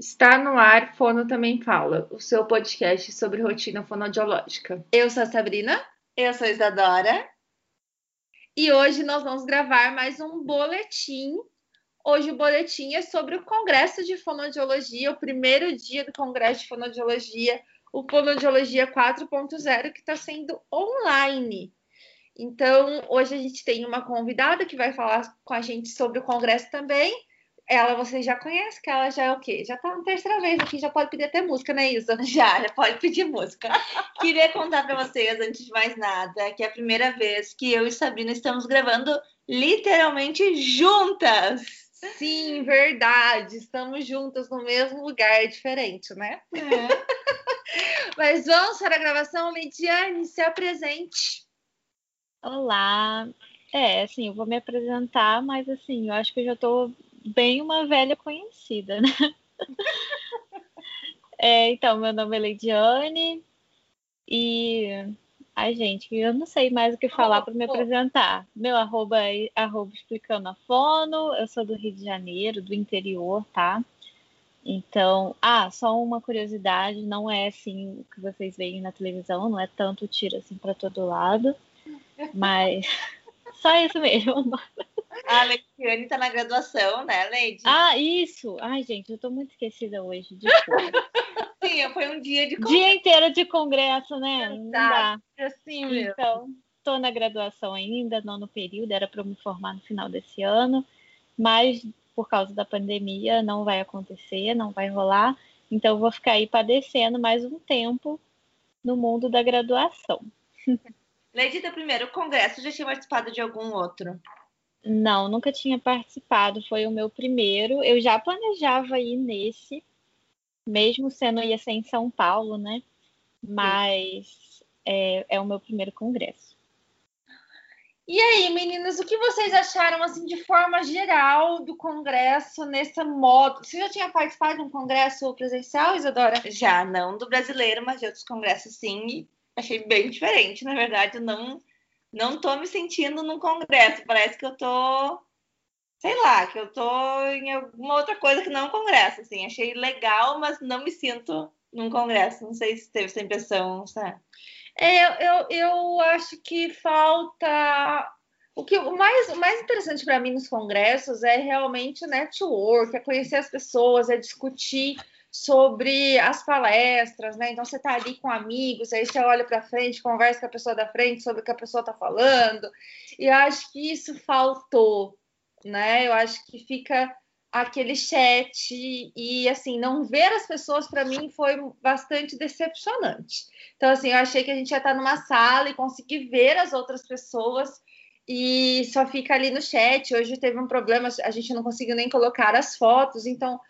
Está no ar Fono Também Fala, o seu podcast sobre rotina fonodiológica. Eu sou a Sabrina. Eu sou a Isadora. E hoje nós vamos gravar mais um boletim. Hoje o boletim é sobre o Congresso de Fonodiologia, o primeiro dia do Congresso de Fonodiologia, o Fonodiologia 4.0, que está sendo online. Então, hoje a gente tem uma convidada que vai falar com a gente sobre o Congresso também ela você já conhece, que ela já é o quê? Já tá na terceira vez aqui, já pode pedir até música, né, Isa? Já, já pode pedir música. Queria contar para vocês, antes de mais nada, que é a primeira vez que eu e Sabrina estamos gravando literalmente juntas. Sim, verdade. Estamos juntas no mesmo lugar, é diferente, né? É. Mas vamos para a gravação, Lidiane, se apresente. Olá. É, assim, eu vou me apresentar, mas assim, eu acho que eu já estou bem uma velha conhecida, né? é, então, meu nome é Leidiane e Ai, gente, eu não sei mais o que falar para me apresentar. Meu arroba é arroba explicando a fono, eu sou do Rio de Janeiro, do interior, tá? Então, ah, só uma curiosidade, não é assim o que vocês veem na televisão, não é tanto tiro assim para todo lado, mas só isso mesmo. A Leitiane tá na graduação, né, Leide? Ah, isso! Ai, gente, eu tô muito esquecida hoje. Sim, foi um dia de congresso. Dia inteiro de congresso, né? Não dá. Assim mesmo. Então, tô na graduação ainda, nono período, era para me formar no final desse ano, mas por causa da pandemia não vai acontecer, não vai rolar. Então, vou ficar aí padecendo mais um tempo no mundo da graduação. Leide, primeiro congresso, já tinha participado de algum outro? Não, nunca tinha participado, foi o meu primeiro. Eu já planejava ir nesse, mesmo sendo ia ser em São Paulo, né? Mas é, é, o meu primeiro congresso. E aí, meninas, o que vocês acharam, assim, de forma geral, do congresso nesse modo? Você já tinha participado de um congresso presencial, Isadora? Já, não do brasileiro, mas de outros congressos, sim. Achei bem diferente, na verdade, não não tô me sentindo num congresso. Parece que eu tô, sei lá, que eu tô em alguma outra coisa que não um congresso. Assim, achei legal, mas não me sinto num congresso. Não sei se teve essa impressão, sabe? É, eu, eu acho que falta. O que o mais, o mais interessante para mim nos congressos é realmente o network, é conhecer as pessoas, é discutir sobre as palestras, né? Então você está ali com amigos, aí você olha para frente, conversa com a pessoa da frente sobre o que a pessoa está falando. E eu acho que isso faltou, né? Eu acho que fica aquele chat e assim não ver as pessoas para mim foi bastante decepcionante. Então assim, eu achei que a gente ia estar numa sala e conseguir ver as outras pessoas e só fica ali no chat. Hoje teve um problema, a gente não conseguiu nem colocar as fotos, então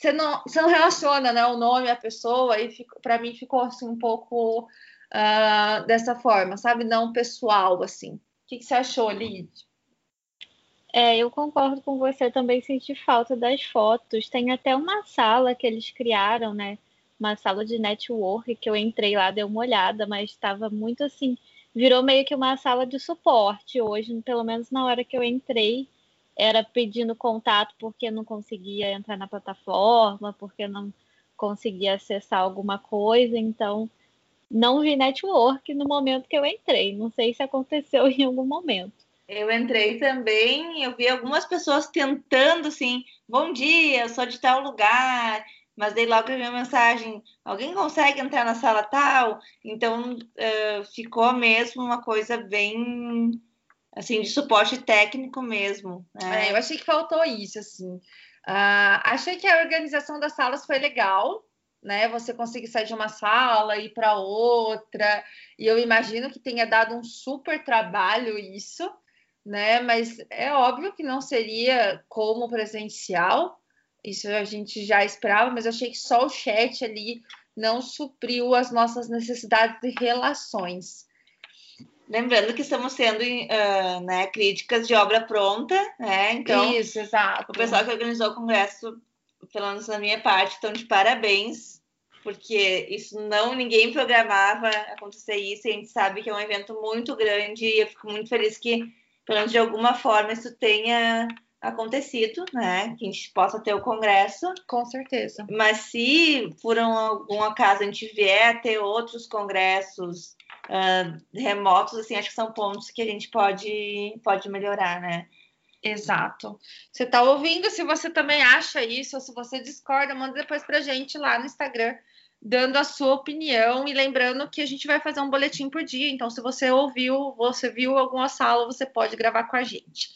você não, você não relaciona né, o nome, a pessoa, e para mim ficou assim um pouco uh, dessa forma, sabe? Não pessoal, assim. O que, que você achou, Lid? É, eu concordo com você, também senti falta das fotos. Tem até uma sala que eles criaram, né? Uma sala de network que eu entrei lá, dei uma olhada, mas estava muito assim. Virou meio que uma sala de suporte hoje, pelo menos na hora que eu entrei era pedindo contato porque não conseguia entrar na plataforma, porque não conseguia acessar alguma coisa, então não vi network no momento que eu entrei. Não sei se aconteceu em algum momento. Eu entrei também, eu vi algumas pessoas tentando assim, bom dia, eu sou de tal lugar, mas daí logo a mensagem, alguém consegue entrar na sala tal? Então uh, ficou mesmo uma coisa bem assim, de suporte técnico mesmo. Né? É, eu achei que faltou isso, assim. Uh, achei que a organização das salas foi legal, né? Você conseguir sair de uma sala e ir para outra, e eu imagino que tenha dado um super trabalho isso, né? Mas é óbvio que não seria como presencial, isso a gente já esperava, mas achei que só o chat ali não supriu as nossas necessidades de relações. Lembrando que estamos sendo uh, né, críticas de obra pronta, né? Então, Isso, exato. o pessoal que organizou o congresso, pelo menos na minha parte, estão de parabéns, porque isso não ninguém programava acontecer isso, e a gente sabe que é um evento muito grande, e eu fico muito feliz que, pelo menos de alguma forma, isso tenha acontecido, né? Que a gente possa ter o congresso. Com certeza. Mas se por um, algum acaso a gente vier a ter outros congressos uh, remotos, assim, acho que são pontos que a gente pode, pode melhorar, né? Exato. Você está ouvindo? Se você também acha isso, ou se você discorda, manda depois para gente lá no Instagram, dando a sua opinião e lembrando que a gente vai fazer um boletim por dia. Então, se você ouviu, você viu alguma sala, você pode gravar com a gente.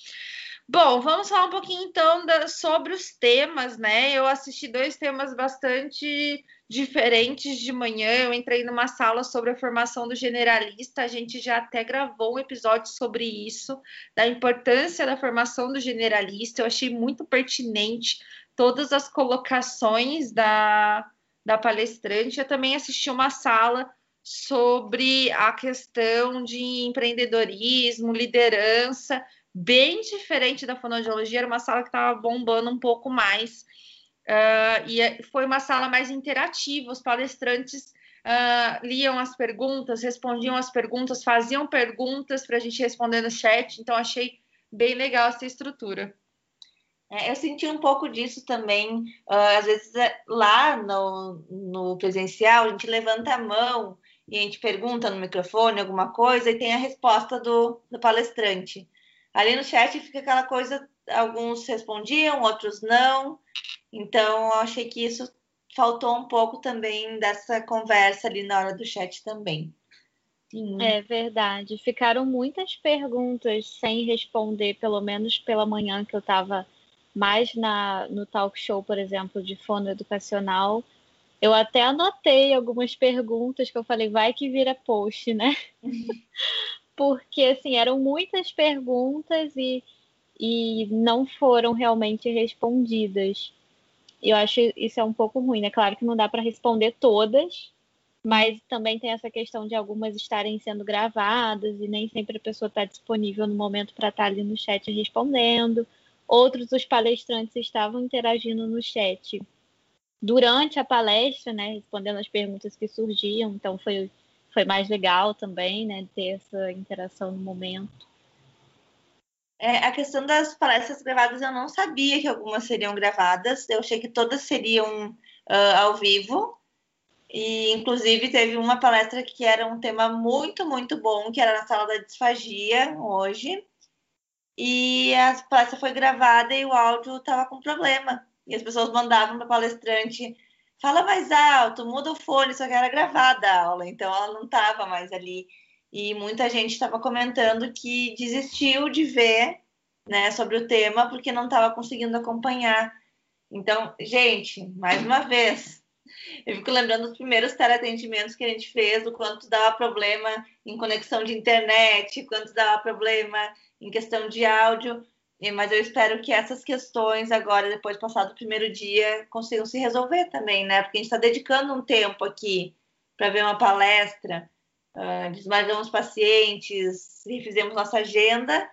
Bom, vamos falar um pouquinho então da, sobre os temas, né? Eu assisti dois temas bastante diferentes de manhã. Eu entrei numa sala sobre a formação do generalista. A gente já até gravou um episódio sobre isso, da importância da formação do generalista. Eu achei muito pertinente todas as colocações da, da palestrante. Eu também assisti uma sala sobre a questão de empreendedorismo, liderança bem diferente da fonoaudiologia, era uma sala que estava bombando um pouco mais. Uh, e é, foi uma sala mais interativa, os palestrantes uh, liam as perguntas, respondiam as perguntas, faziam perguntas para a gente responder no chat, então achei bem legal essa estrutura. É, eu senti um pouco disso também. Uh, às vezes, é, lá no, no presencial, a gente levanta a mão e a gente pergunta no microfone alguma coisa e tem a resposta do, do palestrante. Ali no chat fica aquela coisa, alguns respondiam, outros não. Então, eu achei que isso faltou um pouco também dessa conversa ali na hora do chat também. Sim. É verdade. Ficaram muitas perguntas sem responder, pelo menos pela manhã que eu estava mais na, no talk show, por exemplo, de fono educacional. Eu até anotei algumas perguntas que eu falei, vai que vira post, né? porque assim eram muitas perguntas e, e não foram realmente respondidas. Eu acho isso é um pouco ruim, né? Claro que não dá para responder todas, mas também tem essa questão de algumas estarem sendo gravadas e nem sempre a pessoa está disponível no momento para estar tá ali no chat respondendo. Outros, os palestrantes estavam interagindo no chat durante a palestra, né, respondendo as perguntas que surgiam, então foi foi mais legal também, né, ter essa interação no momento. É, a questão das palestras gravadas, eu não sabia que algumas seriam gravadas, eu achei que todas seriam uh, ao vivo, e inclusive teve uma palestra que era um tema muito, muito bom, que era na sala da disfagia, hoje, e a palestra foi gravada e o áudio estava com problema, e as pessoas mandavam para palestrante fala mais alto, muda o fone, só que era gravada a aula, então ela não estava mais ali. E muita gente estava comentando que desistiu de ver né, sobre o tema porque não estava conseguindo acompanhar. Então, gente, mais uma vez, eu fico lembrando dos primeiros teleatendimentos que a gente fez, o quanto dava problema em conexão de internet, quanto dava problema em questão de áudio. Mas eu espero que essas questões agora, depois de passado o primeiro dia, consigam se resolver também, né? Porque a gente está dedicando um tempo aqui para ver uma palestra, uh, desmarcamos pacientes, refizemos nossa agenda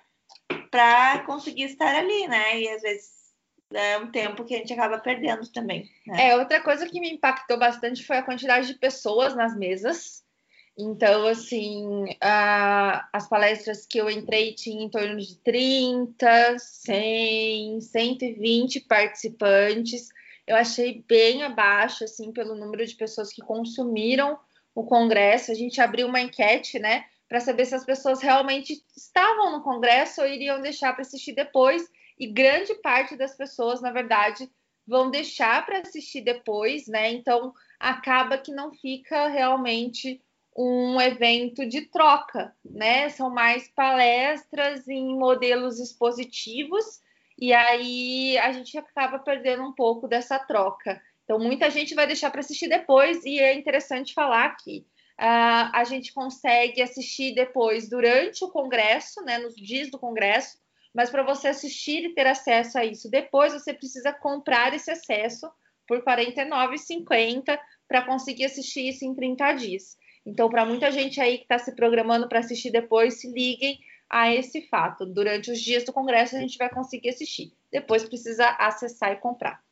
para conseguir estar ali, né? E às vezes é um tempo que a gente acaba perdendo também. Né? É, outra coisa que me impactou bastante foi a quantidade de pessoas nas mesas. Então, assim, a, as palestras que eu entrei tinha em torno de 30, 100, 120 participantes. Eu achei bem abaixo, assim, pelo número de pessoas que consumiram o congresso. A gente abriu uma enquete, né, para saber se as pessoas realmente estavam no congresso ou iriam deixar para assistir depois. E grande parte das pessoas, na verdade, vão deixar para assistir depois, né? Então, acaba que não fica realmente um evento de troca, né? São mais palestras em modelos expositivos e aí a gente acaba perdendo um pouco dessa troca. Então, muita gente vai deixar para assistir depois e é interessante falar que uh, a gente consegue assistir depois durante o congresso, né? Nos dias do congresso, mas para você assistir e ter acesso a isso depois, você precisa comprar esse acesso por R$ 49,50 para conseguir assistir isso em 30 dias. Então, para muita gente aí que está se programando para assistir depois, se liguem a esse fato. Durante os dias do Congresso, a gente vai conseguir assistir. Depois precisa acessar e comprar.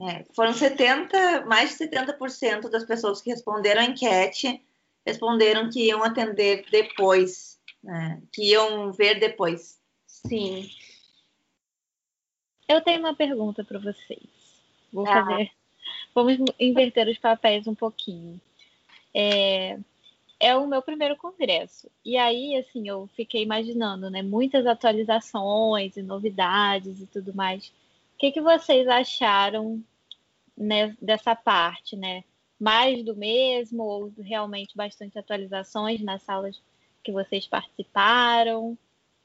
É, foram 70, mais de 70% das pessoas que responderam a enquete responderam que iam atender depois, né? que iam ver depois. Sim. Eu tenho uma pergunta para vocês. Vou ah. fazer. Vamos inverter os papéis um pouquinho. É, é o meu primeiro congresso. E aí, assim, eu fiquei imaginando, né? Muitas atualizações e novidades e tudo mais. O que, que vocês acharam né, dessa parte, né? Mais do mesmo ou realmente bastante atualizações nas salas que vocês participaram?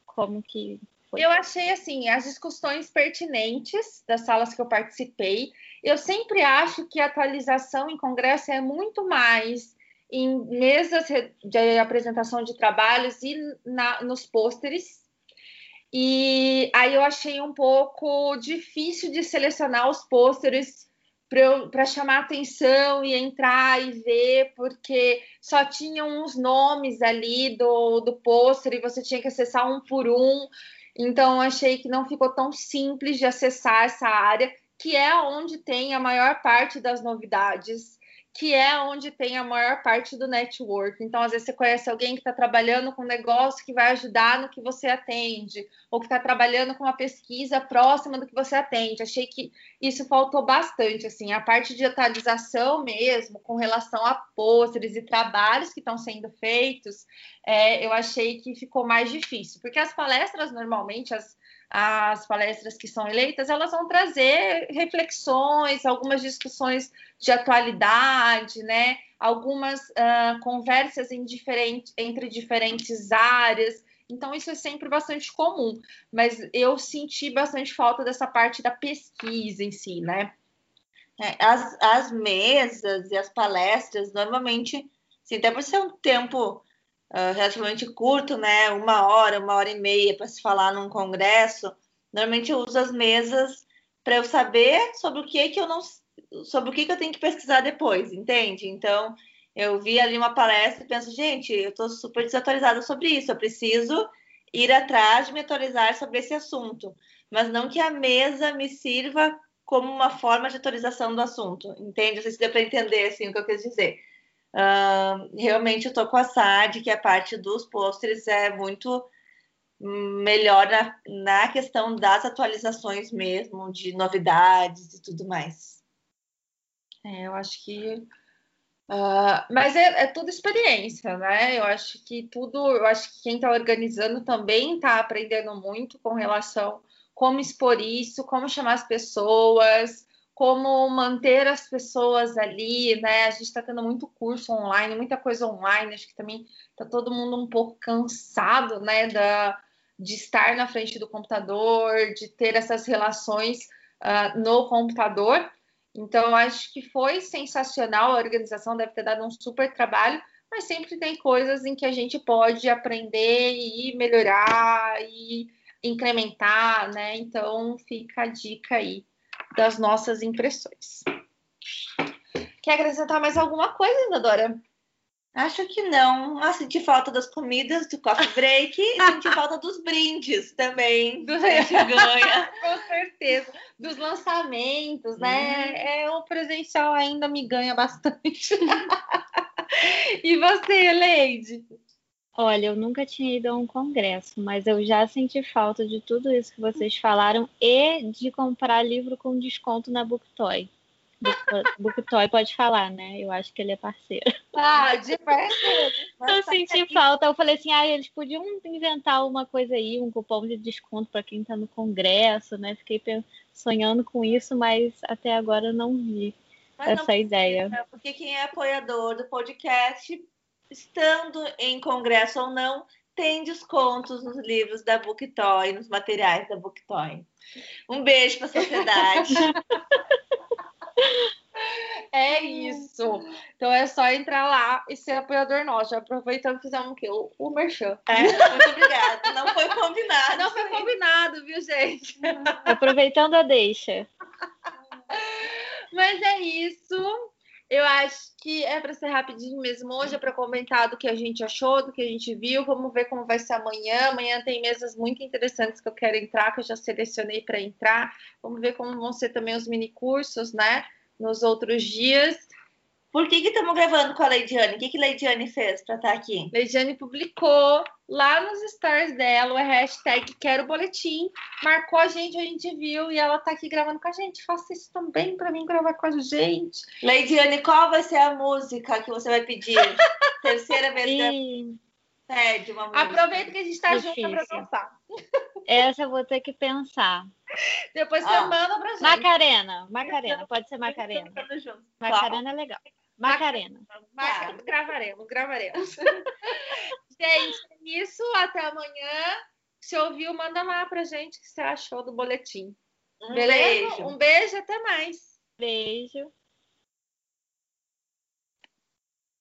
Como que foi? Eu achei assim as discussões pertinentes das salas que eu participei. Eu sempre acho que atualização em congresso é muito mais em mesas de apresentação de trabalhos e na, nos pôsteres. E aí eu achei um pouco difícil de selecionar os pôsteres para chamar atenção e entrar e ver, porque só tinham uns nomes ali do, do pôster e você tinha que acessar um por um. Então, achei que não ficou tão simples de acessar essa área, que é onde tem a maior parte das novidades que é onde tem a maior parte do network. Então, às vezes, você conhece alguém que está trabalhando com um negócio que vai ajudar no que você atende, ou que está trabalhando com uma pesquisa próxima do que você atende. Achei que isso faltou bastante, assim, a parte de atualização mesmo, com relação a pôsteres e trabalhos que estão sendo feitos, é, eu achei que ficou mais difícil, porque as palestras, normalmente, as as palestras que são eleitas, elas vão trazer reflexões, algumas discussões de atualidade, né? Algumas uh, conversas diferente, entre diferentes áreas. Então, isso é sempre bastante comum, mas eu senti bastante falta dessa parte da pesquisa em si, né? É, as, as mesas e as palestras, normalmente, assim, até por ser um tempo uh, relativamente curto, né? Uma hora, uma hora e meia para se falar num congresso. Normalmente eu uso as mesas para eu saber sobre o que que eu não sobre o que, que eu tenho que pesquisar depois, entende? Então, eu vi ali uma palestra e penso, gente, eu estou super desatualizada sobre isso, eu preciso ir atrás de me atualizar sobre esse assunto, mas não que a mesa me sirva como uma forma de atualização do assunto, entende? Não sei se deu para entender assim, o que eu quis dizer. Uh, realmente eu estou com a SAD, que a parte dos pôsteres é muito melhor na, na questão das atualizações mesmo, de novidades e tudo mais. É, eu acho que. Uh, mas é, é, tudo experiência, né? Eu acho que tudo, eu acho que quem está organizando também está aprendendo muito com relação como expor isso, como chamar as pessoas, como manter as pessoas ali, né? A gente está tendo muito curso online, muita coisa online, acho que também está todo mundo um pouco cansado, né? Da, de estar na frente do computador, de ter essas relações uh, no computador. Então, acho que foi sensacional, a organização deve ter dado um super trabalho, mas sempre tem coisas em que a gente pode aprender e melhorar e incrementar, né? Então, fica a dica aí das nossas impressões. Quer acrescentar mais alguma coisa, Isadora? Acho que não. Ah, senti falta das comidas, do coffee break e senti falta dos brindes também. Do... A gente ganha. Com certeza. Dos lançamentos, né? Hum. É, o presencial ainda me ganha bastante. e você, Leide? Olha, eu nunca tinha ido a um congresso, mas eu já senti falta de tudo isso que vocês falaram e de comprar livro com desconto na Booktoy. Booktoy pode falar, né? Eu acho que ele é parceiro. Ah, de parceiro. Eu senti falta. Eu falei assim, ah, eles podiam inventar uma coisa aí, um cupom de desconto para quem está no congresso, né? Fiquei sonhando com isso, mas até agora não vi mas essa não, ideia. Porque quem é apoiador do podcast estando em congresso ou não, tem descontos nos livros da Booktoy, nos materiais da Booktoy. Um beijo para a sociedade. É isso. Então é só entrar lá e ser apoiador nosso. Aproveitando, fizemos o quê? O, o merchan. É, muito obrigada. Não foi combinado. Não foi combinado, viu, gente? Aproveitando a deixa. Mas é isso. Eu acho que é para ser rapidinho mesmo hoje, é para comentar do que a gente achou, do que a gente viu. Vamos ver como vai ser amanhã. Amanhã tem mesas muito interessantes que eu quero entrar, que eu já selecionei para entrar. Vamos ver como vão ser também os mini cursos, né? Nos outros dias. Por que estamos gravando com a Leidiane? O que, que Leidiane fez para estar tá aqui? Leidiane publicou lá nos stories dela, o hashtag quero boletim, marcou a gente, a gente viu e ela tá aqui gravando com a gente. Faça isso também para mim gravar com a gente. Leidiane, qual vai ser a música que você vai pedir? Terceira vez que pede uma música. Aproveita que a gente tá Difícil. junto para dançar. Essa eu vou ter que pensar. Depois você manda pra gente. Macarena, Macarena, pode ser Macarena. Macarena é legal. Macarena. Macarena. Tá. Gravaremos, gravaremos. gente, é isso. Até amanhã. Se ouviu, manda lá pra gente o que você achou do boletim. Um Beleza? beijo. Um beijo, até mais. Beijo.